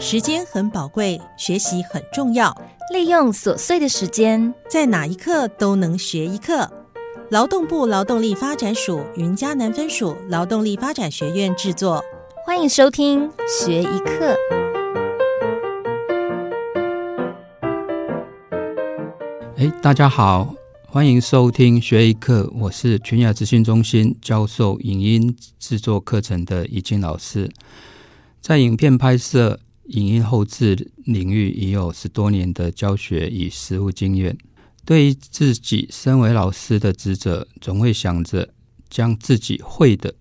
时间很宝贵，学习很重要。利用琐碎的时间，在哪一刻都能学一课。劳动部劳动力发展署云嘉南分署劳动力发展学院制作，欢迎收听学一课。哎，大家好，欢迎收听学一课，我是全雅资讯中心教授影音制作课程的怡静老师，在影片拍摄、影音后置领域已有十多年的教学与实务经验。对于自己身为老师的职责，总会想着将自己会的、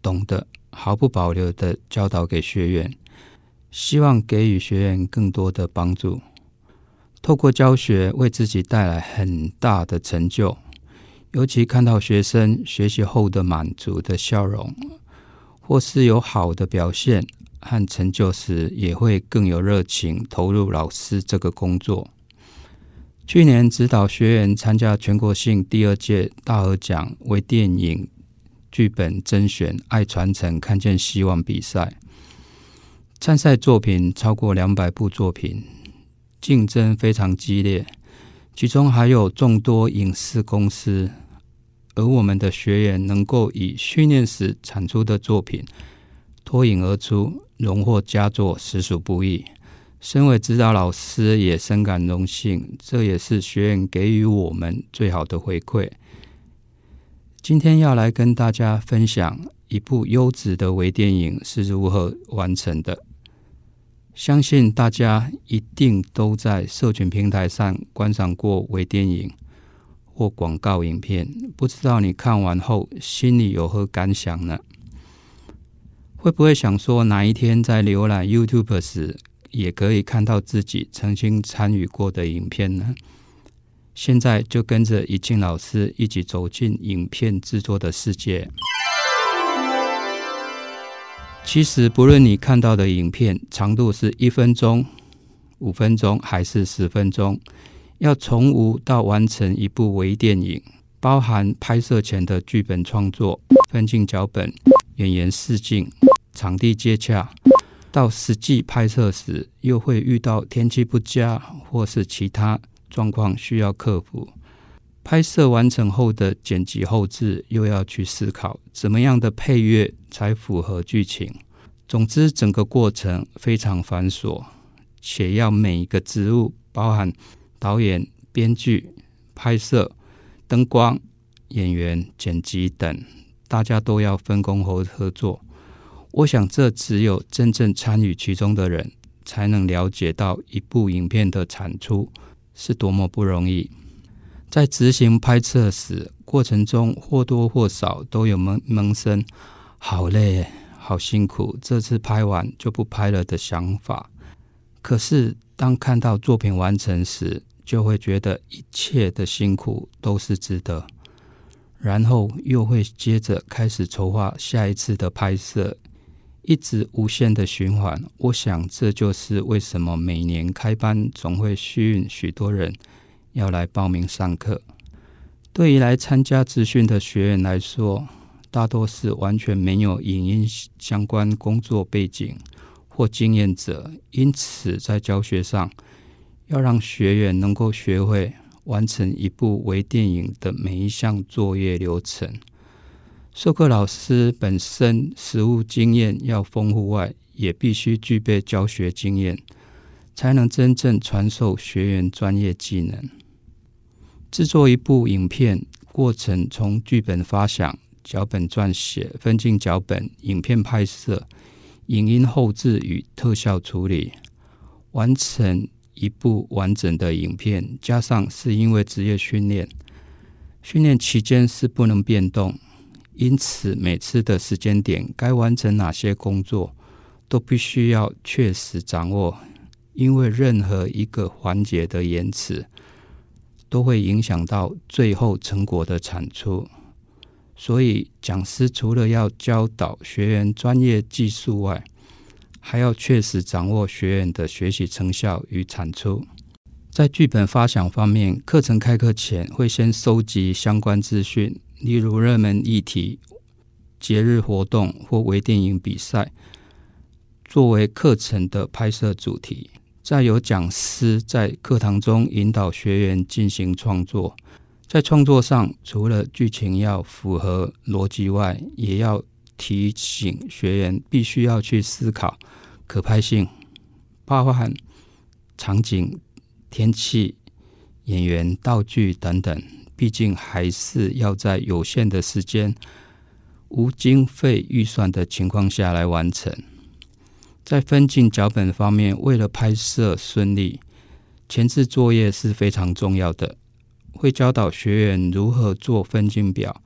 懂的毫不保留的教导给学员，希望给予学员更多的帮助。透过教学，为自己带来很大的成就。尤其看到学生学习后的满足的笑容，或是有好的表现和成就时，也会更有热情投入老师这个工作。去年指导学员参加全国性第二届大鹅奖微电影剧本甄选“爱传承，看见希望”比赛，参赛作品超过两百部作品，竞争非常激烈，其中还有众多影视公司，而我们的学员能够以训练时产出的作品脱颖而出，荣获佳作，实属不易。身为指导老师，也深感荣幸。这也是学院给予我们最好的回馈。今天要来跟大家分享一部优质的微电影是如何完成的。相信大家一定都在社群平台上观赏过微电影或广告影片，不知道你看完后心里有何感想呢？会不会想说，哪一天在浏览 YouTube 时？也可以看到自己曾经参与过的影片呢。现在就跟着怡静老师一起走进影片制作的世界。其实，不论你看到的影片长度是一分钟、五分钟还是十分钟，要从无到完成一部微电影，包含拍摄前的剧本创作、分镜脚本、演员试镜、场地接洽。到实际拍摄时，又会遇到天气不佳或是其他状况需要克服。拍摄完成后的剪辑后置，又要去思考怎么样的配乐才符合剧情。总之，整个过程非常繁琐，且要每一个职务，包含导演、编剧、拍摄、灯光、演员、剪辑等，大家都要分工和合作。我想，这只有真正参与其中的人，才能了解到一部影片的产出是多么不容易。在执行拍摄时，过程中或多或少都有萌萌生“好累，好辛苦，这次拍完就不拍了”的想法。可是，当看到作品完成时，就会觉得一切的辛苦都是值得。然后又会接着开始筹划下一次的拍摄。一直无限的循环，我想这就是为什么每年开班总会吸引许多人要来报名上课。对于来参加资训的学员来说，大多是完全没有影音相关工作背景或经验者，因此在教学上要让学员能够学会完成一部微电影的每一项作业流程。授课老师本身实务经验要丰富外，也必须具备教学经验，才能真正传授学员专业技能。制作一部影片过程，从剧本发想、脚本撰写、分镜脚本、影片拍摄、影音后置与特效处理，完成一部完整的影片。加上是因为职业训练，训练期间是不能变动。因此，每次的时间点该完成哪些工作，都必须要确实掌握。因为任何一个环节的延迟，都会影响到最后成果的产出。所以，讲师除了要教导学员专业技术外，还要确实掌握学员的学习成效与产出。在剧本发想方面，课程开课前会先收集相关资讯。例如热门议题、节日活动或微电影比赛，作为课程的拍摄主题。再有讲师在课堂中引导学员进行创作。在创作上，除了剧情要符合逻辑外，也要提醒学员必须要去思考可拍性，包含场景、天气、演员、道具等等。毕竟还是要在有限的时间、无经费预算的情况下来完成。在分镜脚本方面，为了拍摄顺利，前置作业是非常重要的。会教导学员如何做分镜表。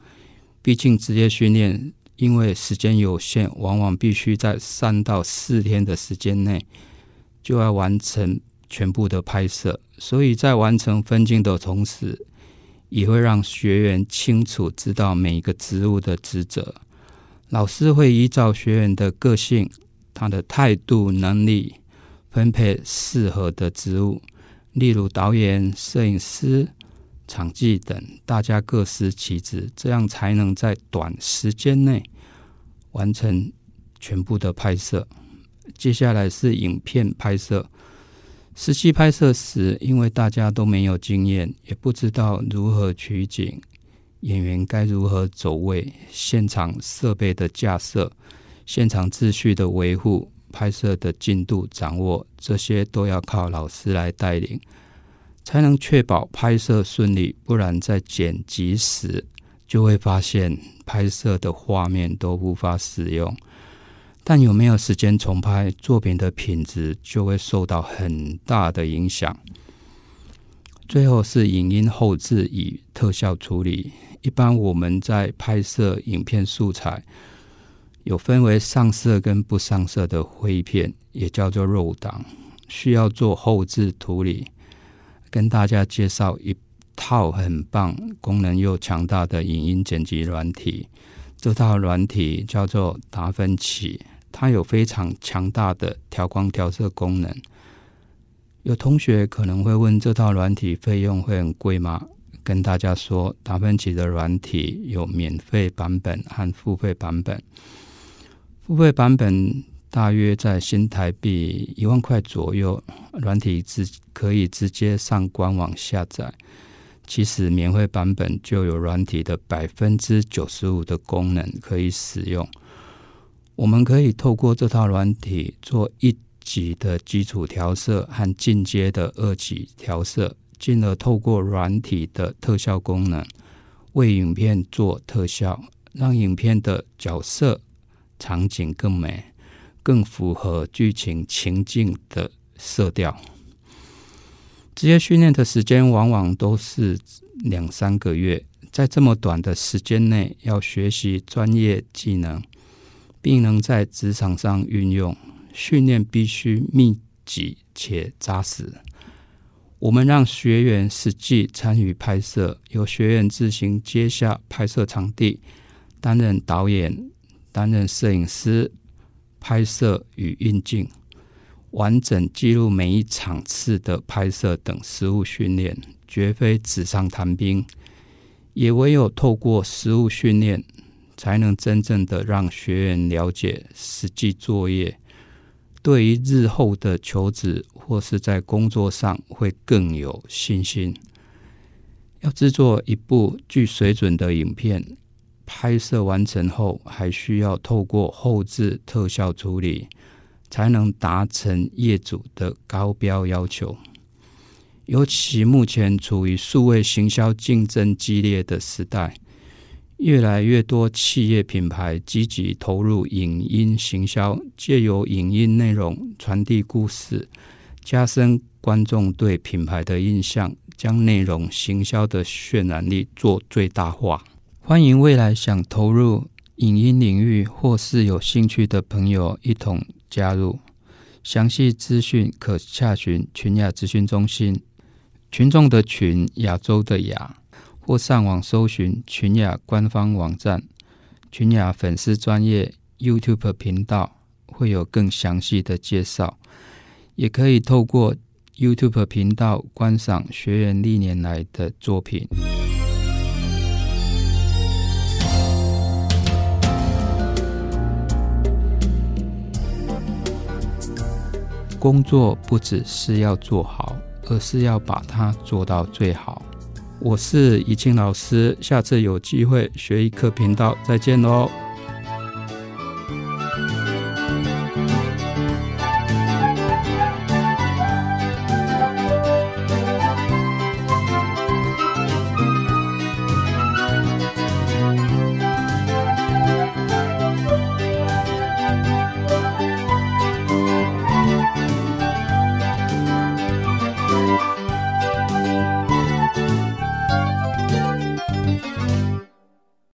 毕竟职业训练因为时间有限，往往必须在三到四天的时间内就要完成全部的拍摄。所以在完成分镜的同时，也会让学员清楚知道每一个职务的职责。老师会依照学员的个性、他的态度、能力，分配适合的职务，例如导演、摄影师。场记等，大家各司其职，这样才能在短时间内完成全部的拍摄。接下来是影片拍摄。实际拍摄时，因为大家都没有经验，也不知道如何取景，演员该如何走位，现场设备的架设，现场秩序的维护，拍摄的进度掌握，这些都要靠老师来带领。才能确保拍摄顺利，不然在剪辑时就会发现拍摄的画面都无法使用。但有没有时间重拍，作品的品质就会受到很大的影响。最后是影音后置与特效处理。一般我们在拍摄影片素材，有分为上色跟不上色的灰片，也叫做肉档，需要做后置处理。跟大家介绍一套很棒、功能又强大的影音剪辑软体。这套软体叫做达芬奇，它有非常强大的调光调色功能。有同学可能会问，这套软体费用会很贵吗？跟大家说，达芬奇的软体有免费版本和付费版本。付费版本。大约在新台币一万块左右，软体直可以直接上官网下载。其实免费版本就有软体的百分之九十五的功能可以使用。我们可以透过这套软体做一级的基础调色和进阶的二级调色，进而透过软体的特效功能为影片做特效，让影片的角色场景更美。更符合剧情情境的色调。职业训练的时间往往都是两三个月，在这么短的时间内要学习专业技能，并能在职场上运用，训练必须密集且扎实。我们让学员实际参与拍摄，由学员自行接下拍摄场地，担任导演，担任摄影师。拍摄与运镜，完整记录每一场次的拍摄等实物训练，绝非纸上谈兵。也唯有透过实物训练，才能真正的让学员了解实际作业，对于日后的求职或是在工作上会更有信心。要制作一部具水准的影片。拍摄完成后，还需要透过后置特效处理，才能达成业主的高标要求。尤其目前处于数位行销竞争激烈的时代，越来越多企业品牌积极投入影音行销，借由影音内容传递故事，加深观众对品牌的印象，将内容行销的渲染力做最大化。欢迎未来想投入影音领域或是有兴趣的朋友一同加入。详细资讯可洽询群雅资讯中心。群众的群，亚洲的亚，或上网搜寻群雅官方网站、群雅粉丝专业 YouTube 频道，会有更详细的介绍。也可以透过 YouTube 频道观赏学员历年来的作品。工作不只是要做好，而是要把它做到最好。我是怡清老师，下次有机会学一课频道再见喽。